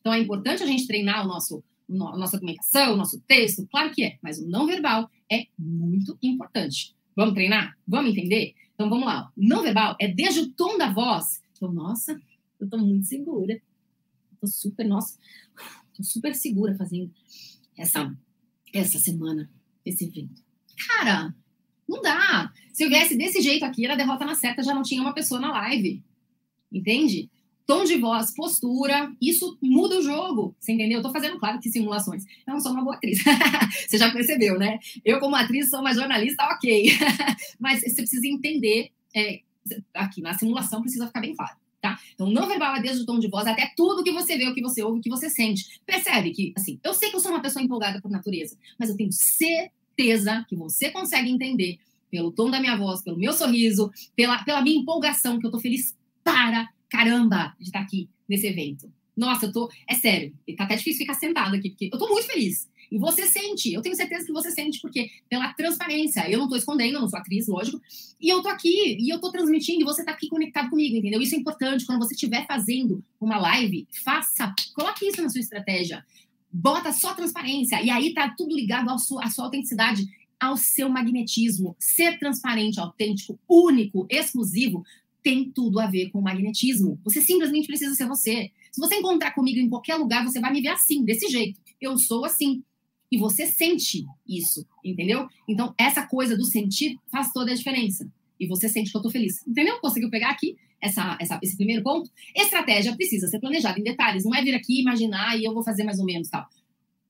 Então, é importante a gente treinar o nosso, a nossa comunicação, o nosso texto, claro que é, mas o não verbal é muito importante. Vamos treinar? Vamos entender? Então, vamos lá. Não verbal é desde o tom da voz. Então, nossa, eu estou muito segura. Estou super, nossa, Tô super segura fazendo essa, essa semana, esse evento. Cara, não dá. Se eu viesse desse jeito aqui, era derrota na certa, já não tinha uma pessoa na live. Entende? Tom de voz, postura, isso muda o jogo. Você entendeu? Eu tô fazendo, claro, que simulações. Eu não sou uma boa atriz. você já percebeu, né? Eu, como atriz, sou uma jornalista, ok. Mas você precisa entender. É, aqui na simulação precisa ficar bem claro tá? Então, não verbal desde o tom de voz até tudo que você vê, o que você ouve, o que você sente. Percebe que, assim, eu sei que eu sou uma pessoa empolgada por natureza, mas eu tenho certeza que você consegue entender pelo tom da minha voz, pelo meu sorriso, pela, pela minha empolgação, que eu tô feliz para caramba de estar aqui nesse evento. Nossa, eu tô. É sério, tá até difícil ficar sentado aqui, porque eu tô muito feliz. E você sente, eu tenho certeza que você sente, porque pela transparência, eu não tô escondendo, eu não sou atriz, lógico, e eu tô aqui, e eu tô transmitindo, e você tá aqui conectado comigo, entendeu? Isso é importante, quando você estiver fazendo uma live, faça, coloque isso na sua estratégia, bota só transparência, e aí tá tudo ligado à sua, à sua autenticidade, ao seu magnetismo. Ser transparente, autêntico, único, exclusivo, tem tudo a ver com magnetismo. Você simplesmente precisa ser você. Se você encontrar comigo em qualquer lugar, você vai me ver assim, desse jeito. Eu sou assim e você sente isso, entendeu? Então, essa coisa do sentir faz toda a diferença. E você sente que eu tô feliz. Entendeu? Conseguiu pegar aqui essa, essa, esse primeiro ponto? Estratégia precisa ser planejada em detalhes. Não é vir aqui imaginar e eu vou fazer mais ou menos tal.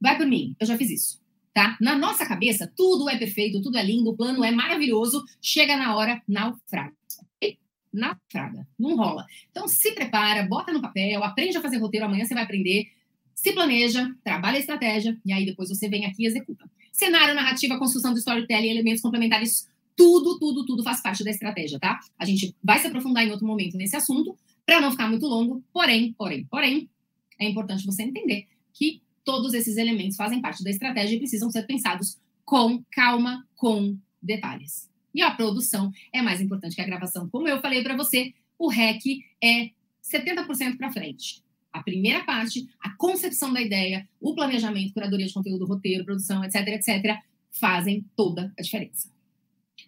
Vai por mim, eu já fiz isso. Tá? Na nossa cabeça, tudo é perfeito, tudo é lindo, o plano é maravilhoso, chega na hora, naufraga. Naufraga, não rola. Então se prepara, bota no papel, aprende a fazer roteiro, amanhã você vai aprender se planeja, trabalha a estratégia e aí depois você vem aqui e executa. Cenário, narrativa, construção do storytelling, elementos complementares, tudo, tudo, tudo faz parte da estratégia, tá? A gente vai se aprofundar em outro momento nesse assunto para não ficar muito longo, porém, porém, porém, é importante você entender que todos esses elementos fazem parte da estratégia e precisam ser pensados com calma, com detalhes. E a produção é mais importante que a gravação. Como eu falei para você, o REC é 70% para frente a primeira parte, a concepção da ideia, o planejamento, curadoria de conteúdo, roteiro, produção, etc, etc, fazem toda a diferença.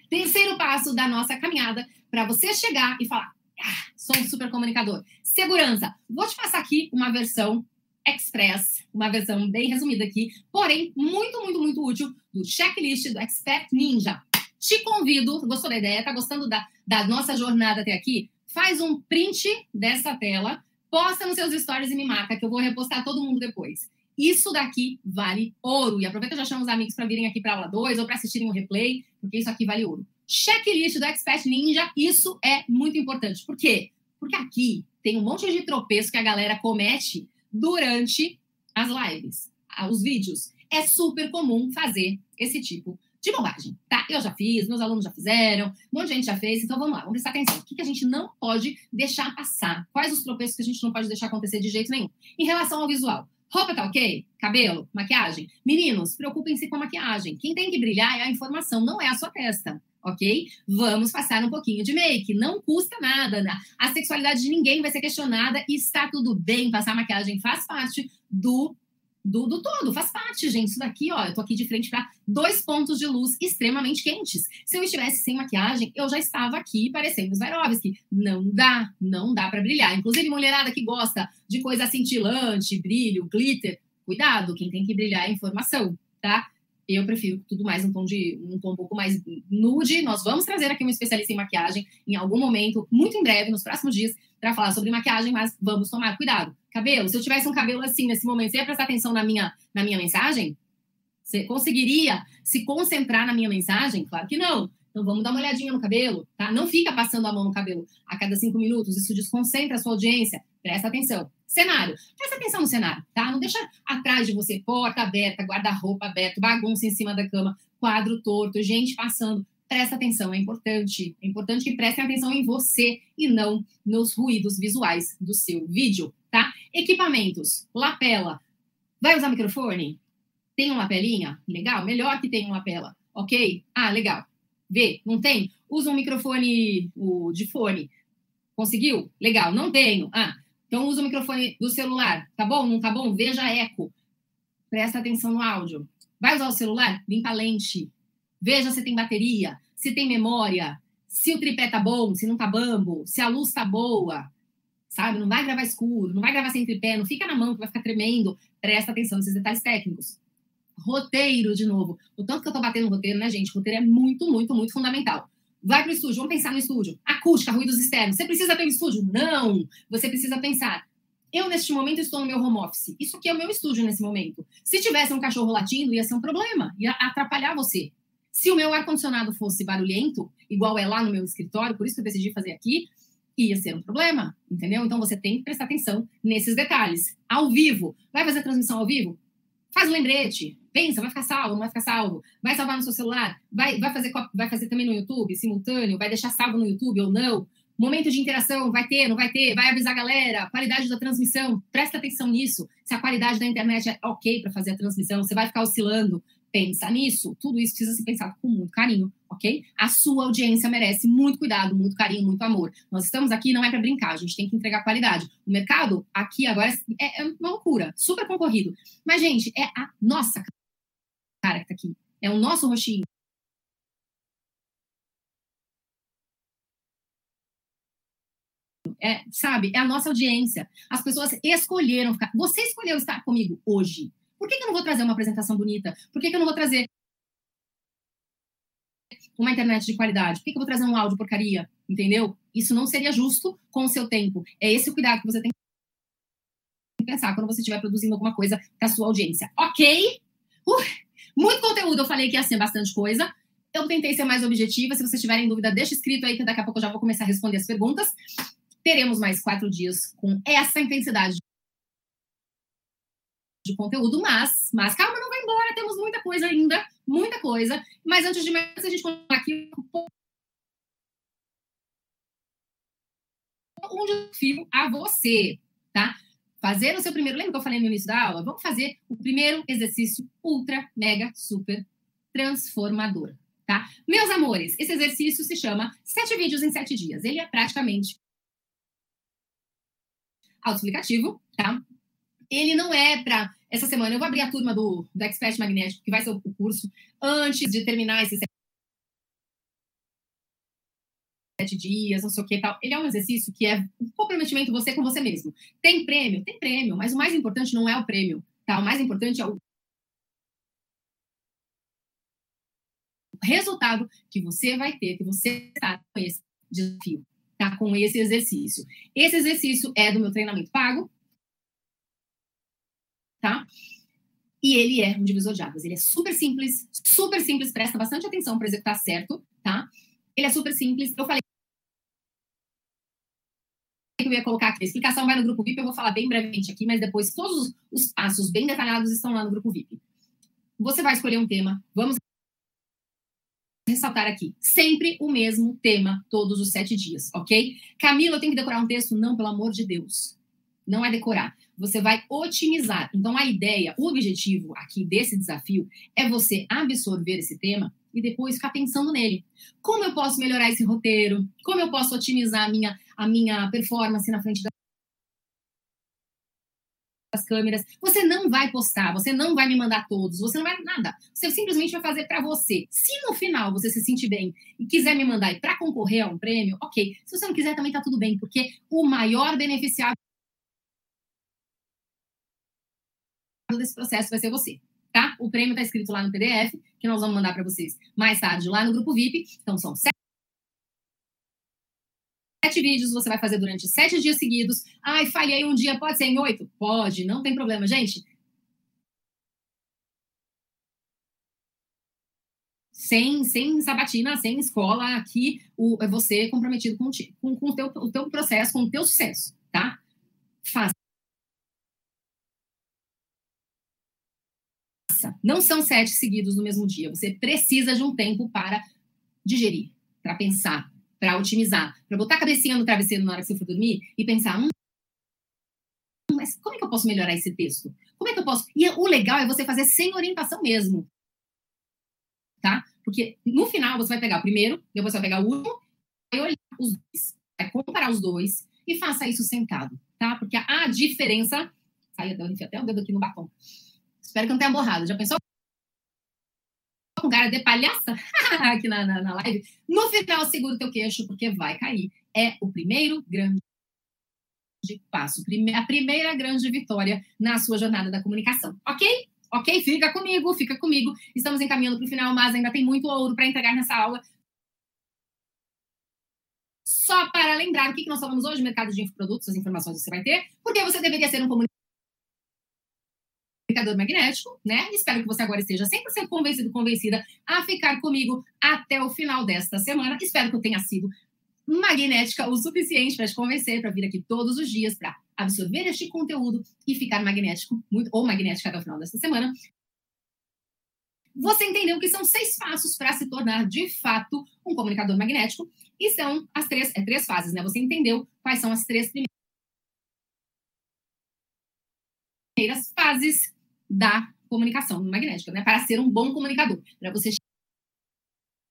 Terceiro passo da nossa caminhada para você chegar e falar: ah, sou um super comunicador. Segurança. Vou te passar aqui uma versão express, uma versão bem resumida aqui, porém muito, muito, muito útil do checklist do Expert Ninja. Te convido, gostou da ideia? Tá gostando da, da nossa jornada até aqui? Faz um print dessa tela posta nos seus stories e me marca, que eu vou repostar todo mundo depois. Isso daqui vale ouro. E aproveita já chama os amigos para virem aqui para aula 2 ou para assistirem o replay, porque isso aqui vale ouro. Checklist do Expert Ninja, isso é muito importante. Por quê? Porque aqui tem um monte de tropeço que a galera comete durante as lives, os vídeos. É super comum fazer esse tipo de bobagem, tá? Eu já fiz, meus alunos já fizeram, um monte de gente já fez, então vamos lá, vamos prestar atenção. O que, que a gente não pode deixar passar? Quais os tropeços que a gente não pode deixar acontecer de jeito nenhum? Em relação ao visual, Roupa tá ok? Cabelo? Maquiagem? Meninos, preocupem-se com a maquiagem. Quem tem que brilhar é a informação, não é a sua testa ok? Vamos passar um pouquinho de make, não custa nada, né? a sexualidade de ninguém vai ser questionada e está tudo bem, passar maquiagem faz parte do do, do todo, faz parte, gente. Isso daqui, ó, eu tô aqui de frente para dois pontos de luz extremamente quentes. Se eu estivesse sem maquiagem, eu já estava aqui parecendo Swarovski. Não dá, não dá para brilhar. Inclusive, mulherada que gosta de coisa cintilante, brilho, glitter, cuidado, quem tem que brilhar é informação, tá? Eu prefiro tudo mais um tom de um tom um pouco mais nude. Nós vamos trazer aqui um especialista em maquiagem em algum momento, muito em breve, nos próximos dias, para falar sobre maquiagem, mas vamos tomar cuidado. Cabelo, se eu tivesse um cabelo assim nesse momento, você ia prestar atenção na minha, na minha mensagem? Você conseguiria se concentrar na minha mensagem? Claro que não. Então vamos dar uma olhadinha no cabelo, tá? Não fica passando a mão no cabelo a cada cinco minutos, isso desconcentra a sua audiência. Presta atenção. Cenário. Presta atenção no cenário, tá? Não deixa atrás de você porta aberta, guarda-roupa aberto, bagunça em cima da cama, quadro torto, gente passando. Presta atenção, é importante. É importante que prestem atenção em você e não nos ruídos visuais do seu vídeo, tá? Equipamentos, lapela. Vai usar microfone? Tem uma lapelinha? Legal, melhor que tenha uma lapela, ok? Ah, legal. Vê, não tem? Usa um microfone o, de fone. Conseguiu? Legal, não tenho. Ah, então usa o microfone do celular, tá bom? Não tá bom? Veja eco. Presta atenção no áudio. Vai usar o celular? Limpa a lente. Veja se tem bateria, se tem memória, se o tripé tá bom, se não tá bambo, se a luz tá boa. Sabe? Não vai gravar escuro, não vai gravar sem tripé, não fica na mão que vai ficar tremendo. Presta atenção nesses detalhes técnicos. Roteiro, de novo. O tanto que eu tô batendo no roteiro, né, gente? Roteiro é muito, muito, muito fundamental. Vai para o estúdio, vamos pensar no estúdio. Acústica, ruídos externos. Você precisa ter um estúdio? Não! Você precisa pensar. Eu, neste momento, estou no meu home office. Isso aqui é o meu estúdio nesse momento. Se tivesse um cachorro latindo, ia ser um problema, ia atrapalhar você. Se o meu ar-condicionado fosse barulhento, igual é lá no meu escritório, por isso que eu decidi fazer aqui, ia ser um problema, entendeu? Então você tem que prestar atenção nesses detalhes. Ao vivo, vai fazer transmissão ao vivo? Faz um lembrete, pensa, vai ficar salvo, não vai ficar salvo, vai salvar no seu celular, vai, vai, fazer, vai fazer também no YouTube, simultâneo, vai deixar salvo no YouTube ou não. Momento de interação, vai ter, não vai ter, vai avisar a galera, qualidade da transmissão, presta atenção nisso. Se a qualidade da internet é ok para fazer a transmissão, você vai ficar oscilando, pensa nisso. Tudo isso precisa ser pensado com muito carinho, ok? A sua audiência merece muito cuidado, muito carinho, muito amor. Nós estamos aqui não é para brincar, a gente tem que entregar qualidade. O mercado aqui agora é, é uma loucura, super concorrido. Mas, gente, é a nossa cara que tá aqui. É o nosso rostinho. É, sabe, é a nossa audiência. As pessoas escolheram ficar. Você escolheu estar comigo hoje. Por que, que eu não vou trazer uma apresentação bonita? Por que, que eu não vou trazer uma internet de qualidade? Por que, que eu vou trazer um áudio porcaria? Entendeu? Isso não seria justo com o seu tempo. É esse o cuidado que você tem que pensar quando você estiver produzindo alguma coisa para sua audiência. Ok? Uh, muito conteúdo, eu falei que ia ser bastante coisa. Eu tentei ser mais objetiva. Se vocês tiverem dúvida, deixa escrito aí que daqui a pouco eu já vou começar a responder as perguntas. Teremos mais quatro dias com essa intensidade de conteúdo, mas, mas calma, não vai embora, temos muita coisa ainda, muita coisa. Mas antes de mais, a gente continuar aqui um desafio a você, tá? fazer o seu primeiro. Lembra que eu falei no início da aula? Vamos fazer o primeiro exercício ultra, mega, super transformador. Tá? Meus amores, esse exercício se chama Sete Vídeos em Sete Dias. Ele é praticamente autoexplicativo, tá? Ele não é para. Essa semana eu vou abrir a turma do, do Expert Magnético, que vai ser o curso, antes de terminar esse sete dias, não sei o que tal. Ele é um exercício que é um comprometimento você com você mesmo. Tem prêmio? Tem prêmio, mas o mais importante não é o prêmio, tá? O mais importante é o resultado que você vai ter, que você está com esse desafio, tá? Com esse exercício. Esse exercício é do meu treinamento pago, tá? E ele é um divisor de águas. Ele é super simples, super simples, presta bastante atenção para executar certo, tá? Ele é super simples. Eu falei que eu ia colocar aqui. A explicação vai no grupo VIP, eu vou falar bem brevemente aqui, mas depois todos os passos bem detalhados estão lá no grupo VIP. Você vai escolher um tema, vamos ressaltar aqui, sempre o mesmo tema todos os sete dias, ok? Camila, eu tenho que decorar um texto? Não, pelo amor de Deus. Não é decorar. Você vai otimizar. Então, a ideia, o objetivo aqui desse desafio é você absorver esse tema e depois ficar pensando nele. Como eu posso melhorar esse roteiro? Como eu posso otimizar a minha, a minha performance na frente das câmeras? Você não vai postar, você não vai me mandar todos, você não vai nada. Você simplesmente vai fazer para você. Se no final você se sentir bem e quiser me mandar para concorrer a um prêmio, ok. Se você não quiser, também tá tudo bem, porque o maior beneficiado desse processo vai ser você, tá? O prêmio está escrito lá no PDF, que nós vamos mandar para vocês mais tarde lá no grupo VIP. Então, são sete vídeos, você vai fazer durante sete dias seguidos. Ai, falhei um dia, pode ser em oito? Pode, não tem problema, gente. Sem, sem sabatina, sem escola, aqui o, é você comprometido com, com, com o, teu, o teu processo, com o teu sucesso, tá? Faça. Não são sete seguidos no mesmo dia. Você precisa de um tempo para digerir, para pensar, para otimizar, para botar a cabecinha no travesseiro na hora que você for dormir e pensar, hum, mas como é que eu posso melhorar esse texto? Como é que eu posso? E o legal é você fazer sem orientação mesmo, tá? Porque no final você vai pegar o primeiro, depois você vai pegar o último, vai olhar os dois, vai comparar os dois e faça isso sentado, tá? Porque a diferença, sai até o dedo aqui no batom. Espero que não tenha borrado. Já pensou? Com cara de palhaça aqui na, na, na live. No final, segura o teu queixo, porque vai cair. É o primeiro grande passo, a primeira grande vitória na sua jornada da comunicação. Ok? Ok? Fica comigo, fica comigo. Estamos encaminhando para o final, mas ainda tem muito ouro para entregar nessa aula. Só para lembrar o que nós falamos hoje, mercado de infoprodutos, as informações você vai ter, porque você deveria ser um comunicador comunicador magnético, né? Espero que você agora esteja 100% convencido, convencida a ficar comigo até o final desta semana. Espero que eu tenha sido magnética o suficiente para te convencer para vir aqui todos os dias para absorver este conteúdo e ficar magnético, muito, ou magnética até o final desta semana. Você entendeu que são seis passos para se tornar de fato um comunicador magnético e são as três, é, três fases, né? Você entendeu quais são as três primeiras fases da comunicação magnética, né? Para ser um bom comunicador, para você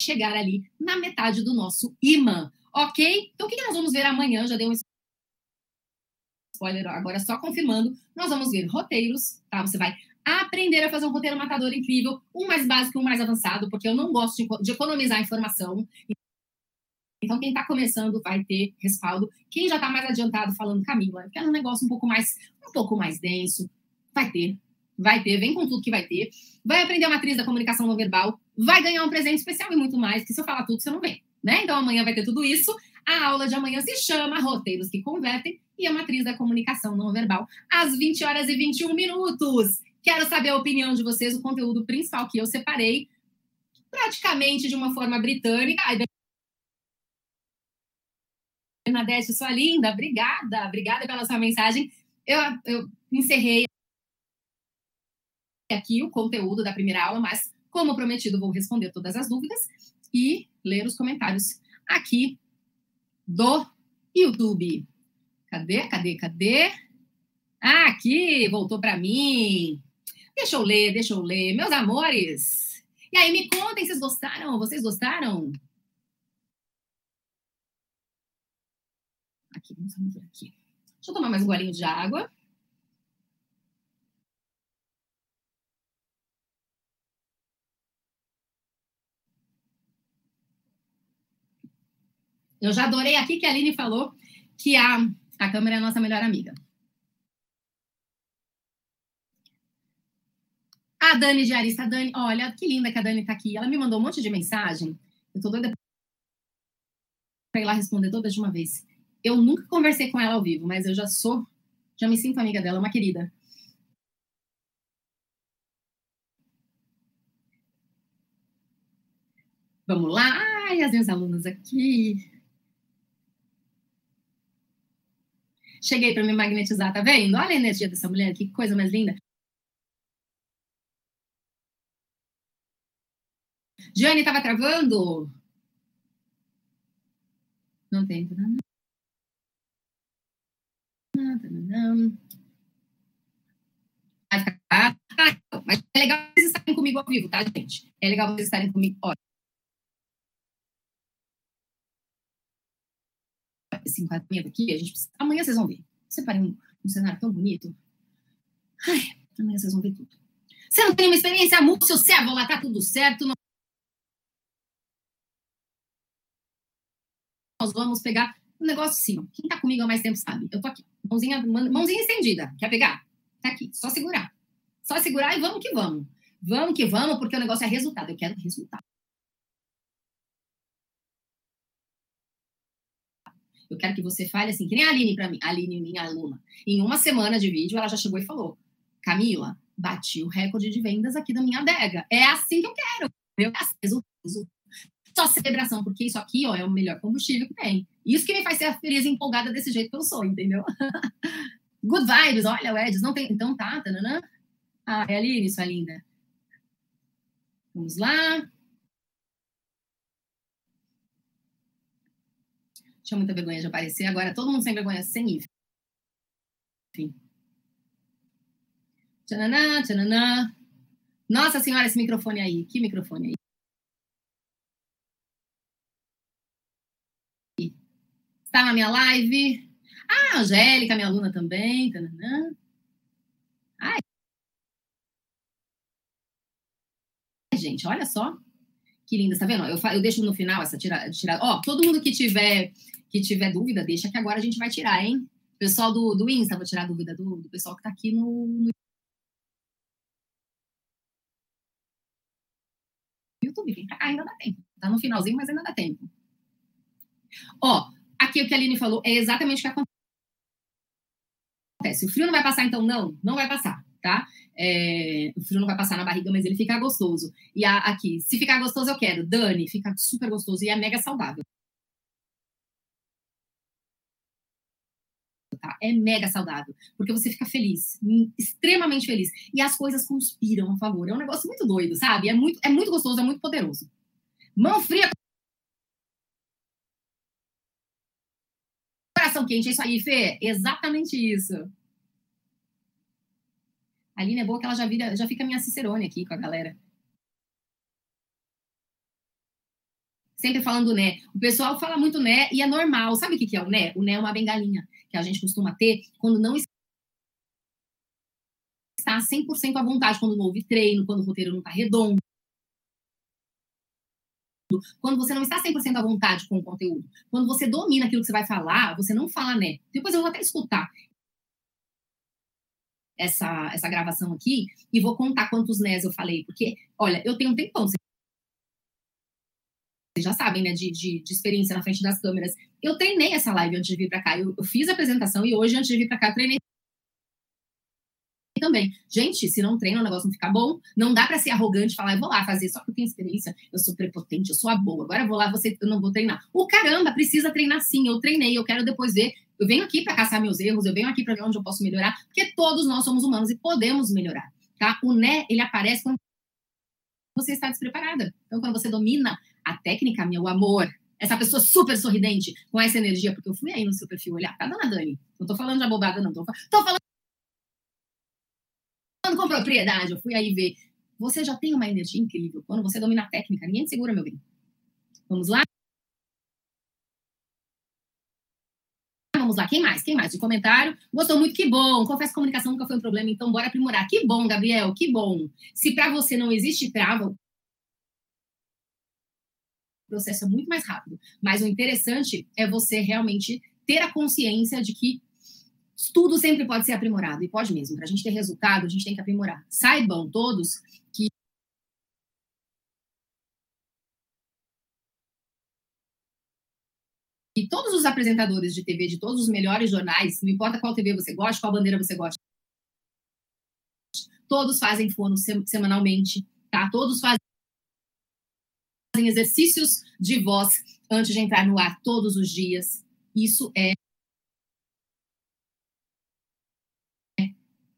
chegar ali na metade do nosso imã, ok? Então, o que nós vamos ver amanhã? Já deu um spoiler agora, só confirmando. Nós vamos ver roteiros, tá? Você vai aprender a fazer um roteiro matador incrível, um mais básico e um mais avançado, porque eu não gosto de economizar informação. Então, quem está começando vai ter respaldo. Quem já está mais adiantado falando Camila, quer um negócio um pouco mais, um pouco mais denso, vai ter vai ter, vem com tudo que vai ter, vai aprender a matriz da comunicação não verbal, vai ganhar um presente especial e muito mais, que se eu falar tudo, você não vem, né? Então amanhã vai ter tudo isso. A aula de amanhã se chama Roteiros que Convertem e a matriz da comunicação não verbal, às 20 horas e 21 minutos. Quero saber a opinião de vocês, o conteúdo principal que eu separei, praticamente de uma forma britânica. Ai, Bernadette, sua linda, obrigada, obrigada pela sua mensagem. Eu, eu encerrei aqui o conteúdo da primeira aula, mas, como prometido, vou responder todas as dúvidas e ler os comentários aqui do YouTube. Cadê, cadê, cadê? Ah, aqui, voltou para mim. Deixa eu ler, deixa eu ler. Meus amores. E aí, me contem, vocês gostaram? Vocês gostaram? Aqui, vamos ver aqui. Deixa eu tomar mais um golinho de água. Eu já adorei aqui que a Aline falou que a, a câmera é a nossa melhor amiga. A Dani Diarista, a Dani, olha que linda que a Dani tá aqui. Ela me mandou um monte de mensagem. Eu tô doida para ir lá responder todas de uma vez. Eu nunca conversei com ela ao vivo, mas eu já sou, já me sinto amiga dela, uma querida. Vamos lá. Ai, as minhas alunas aqui. Cheguei para me magnetizar, tá vendo? Olha a energia dessa mulher, que coisa mais linda. Jane, estava travando? Não tem. Vai ficar. Ah, mas é legal vocês estarem comigo ao vivo, tá, gente? É legal vocês estarem comigo. Olha. Esse enquadramento aqui, a gente precisa. Amanhã vocês vão ver. Separei um, um cenário tão bonito. Ai, amanhã vocês vão ver tudo. Você não tem uma experiência múcio cévola, tá tudo certo. Nós vamos pegar um negócio assim. Quem tá comigo há mais tempo sabe. Eu tô aqui. Mãozinha, mãozinha estendida. Quer pegar? Tá aqui. Só segurar. Só segurar e vamos que vamos. Vamos que vamos, porque o negócio é resultado. Eu quero resultado. Eu quero que você fale assim, que nem a Aline para mim, a Aline, minha aluna. Em uma semana de vídeo, ela já chegou e falou: Camila, bati o recorde de vendas aqui da minha adega. É assim que eu quero. Eu quero Só celebração, porque isso aqui ó, é o melhor combustível que tem. Isso que me faz ser feliz empolgada desse jeito que eu sou, entendeu? Good vibes, olha, o Edson, não tem. Então tá, tananã. Ah, é Aline, sua linda. Vamos lá. Tinha muita vergonha de aparecer, agora todo mundo sem vergonha, sem enfim. Tchananã, tchananã. Nossa senhora, esse microfone aí. Que microfone aí? Está na minha live. Ah, Angélica, minha aluna também. Tananã. Ai. Gente, olha só. Que linda, tá vendo? Eu, eu deixo no final essa tirada. Tira... Ó, todo mundo que tiver, que tiver dúvida, deixa que agora a gente vai tirar, hein? Pessoal do, do Insta, vou tirar a dúvida do, do pessoal que tá aqui no, no YouTube. Vem pra cá, ainda dá tempo. Tá no finalzinho, mas ainda dá tempo. Ó, aqui o que a Aline falou é exatamente o que acontece. O frio não vai passar, então? Não, não vai passar, tá? É, o frio não vai passar na barriga, mas ele fica gostoso. E a, aqui, se ficar gostoso, eu quero. Dani, fica super gostoso e é mega saudável. Tá? É mega saudável, porque você fica feliz, extremamente feliz. E as coisas conspiram a favor. É um negócio muito doido, sabe? É muito, é muito gostoso, é muito poderoso. Mão fria. Coração quente, é isso aí, Fê. Exatamente isso. A Aline é boa que ela já, vira, já fica minha cicerone aqui com a galera. Sempre falando né. O pessoal fala muito né e é normal. Sabe o que é o né? O né é uma bengalinha que a gente costuma ter quando não está 100% à vontade, quando não houve treino, quando o roteiro não está redondo. Quando você não está 100% à vontade com o conteúdo. Quando você domina aquilo que você vai falar, você não fala né. Depois eu vou até escutar essa, essa gravação aqui e vou contar quantos nés eu falei. Porque, olha, eu tenho um tempão vocês já sabem, né, de, de, de, experiência na frente das câmeras. Eu treinei essa live antes de vir para cá. Eu, eu, fiz a apresentação e hoje, antes de vir para cá, treinei também. Gente, se não treina, o negócio não fica bom. Não dá para ser arrogante e falar, eu vou lá fazer só porque eu tenho experiência, eu sou prepotente, eu sou a boa. Agora eu vou lá, você, eu não vou treinar. O caramba, precisa treinar sim. Eu treinei, eu quero depois ver. Eu venho aqui para caçar meus erros, eu venho aqui para ver onde eu posso melhorar, porque todos nós somos humanos e podemos melhorar, tá? O né, ele aparece quando você está despreparada. Então, quando você domina a técnica, meu amor, essa pessoa super sorridente, com essa energia, porque eu fui aí no seu perfil olhar, tá, dona Dani? Não tô falando de abobada, não. Tô, tô falando com propriedade. Eu fui aí ver. Você já tem uma energia incrível. Quando você domina a técnica, ninguém te segura, meu bem. Vamos lá? Vamos lá, quem mais? Quem mais? De comentário. Gostou muito, que bom. Confesso que comunicação nunca foi um problema, então bora aprimorar. Que bom, Gabriel, que bom. Se para você não existe trava, processo é muito mais rápido. Mas o interessante é você realmente ter a consciência de que tudo sempre pode ser aprimorado, e pode mesmo. Para a gente ter resultado, a gente tem que aprimorar. Saibam todos que E todos os apresentadores de TV de todos os melhores jornais, não importa qual TV você gosta, qual bandeira você gosta, todos fazem fono semanalmente, tá? Todos fazem exercícios de voz antes de entrar no ar todos os dias. Isso é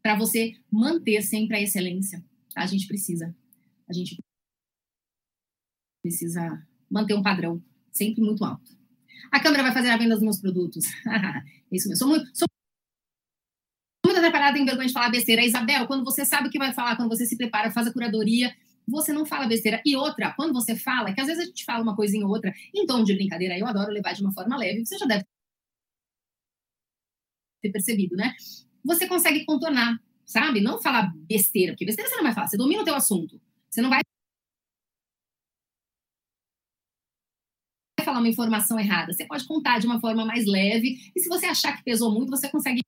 para você manter sempre a excelência. A gente precisa. A gente precisa manter um padrão sempre muito alto. A câmera vai fazer a venda dos meus produtos. Isso mesmo. Sou muito, sou atrapalhada, tem vergonha de falar besteira. Isabel, quando você sabe o que vai falar, quando você se prepara, faz a curadoria, você não fala besteira. E outra, quando você fala, que às vezes a gente fala uma coisinha ou outra em tom de brincadeira, eu adoro levar de uma forma leve, você já deve ter percebido, né? Você consegue contornar, sabe? Não falar besteira, porque besteira você não vai falar, você domina o teu assunto. Você não vai falar uma informação errada, você pode contar de uma forma mais leve, e se você achar que pesou muito, você consegue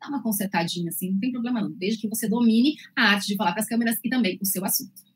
dar uma consertadinha assim, não tem problema não, desde que você domine a arte de falar para as câmeras e também o seu assunto.